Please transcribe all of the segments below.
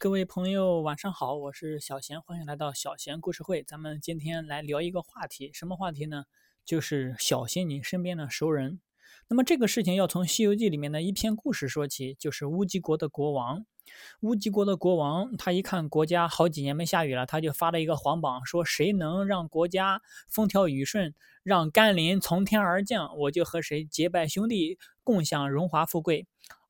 各位朋友，晚上好，我是小贤，欢迎来到小贤故事会。咱们今天来聊一个话题，什么话题呢？就是小心你身边的熟人。那么这个事情要从《西游记》里面的一篇故事说起，就是乌鸡国的国王。乌鸡国的国王，他一看国家好几年没下雨了，他就发了一个皇榜，说谁能让国家风调雨顺，让甘霖从天而降，我就和谁结拜兄弟，共享荣华富贵。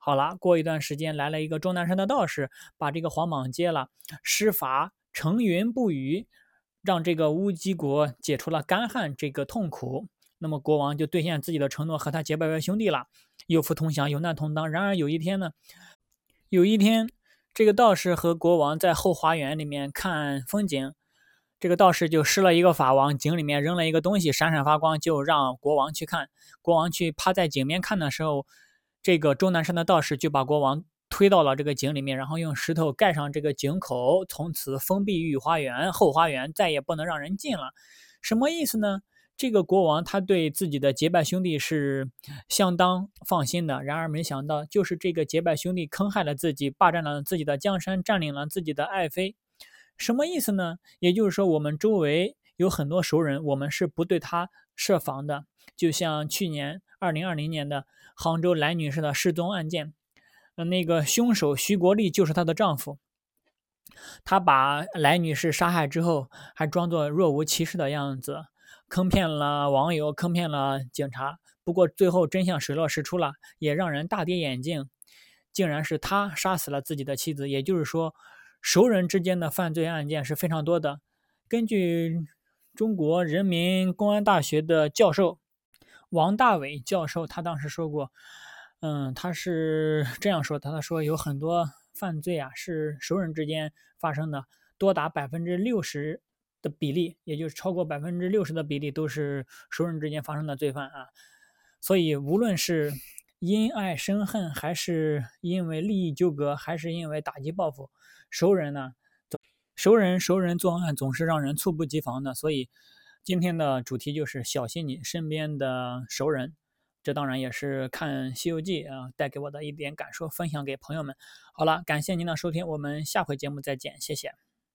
好了，过一段时间来了一个终南山的道士，把这个皇榜接了，施法成云布雨，让这个乌鸡国解除了干旱这个痛苦。那么国王就兑现自己的承诺，和他结拜为兄弟了，有福同享，有难同当。然而有一天呢，有一天这个道士和国王在后花园里面看风景，这个道士就施了一个法，往井里面扔了一个东西，闪闪发光，就让国王去看。国王去趴在井边看的时候。这个终南山的道士就把国王推到了这个井里面，然后用石头盖上这个井口，从此封闭御花园后花园，再也不能让人进了。什么意思呢？这个国王他对自己的结拜兄弟是相当放心的。然而没想到，就是这个结拜兄弟坑害了自己，霸占了自己的江山，占领了自己的爱妃。什么意思呢？也就是说，我们周围有很多熟人，我们是不对他设防的。就像去年二零二零年的。杭州来女士的失踪案件，那个凶手徐国立就是她的丈夫。他把来女士杀害之后，还装作若无其事的样子，坑骗了网友，坑骗了警察。不过最后真相水落石出了，也让人大跌眼镜，竟然是他杀死了自己的妻子。也就是说，熟人之间的犯罪案件是非常多的。根据中国人民公安大学的教授。王大伟教授他当时说过，嗯，他是这样说的：他说有很多犯罪啊是熟人之间发生的，多达百分之六十的比例，也就是超过百分之六十的比例都是熟人之间发生的罪犯啊。所以无论是因爱生恨，还是因为利益纠葛，还是因为打击报复，熟人呢，熟人熟人作案总是让人猝不及防的，所以。今天的主题就是小心你身边的熟人，这当然也是看《西游记》啊带给我的一点感受，分享给朋友们。好了，感谢您的收听，我们下回节目再见，谢谢。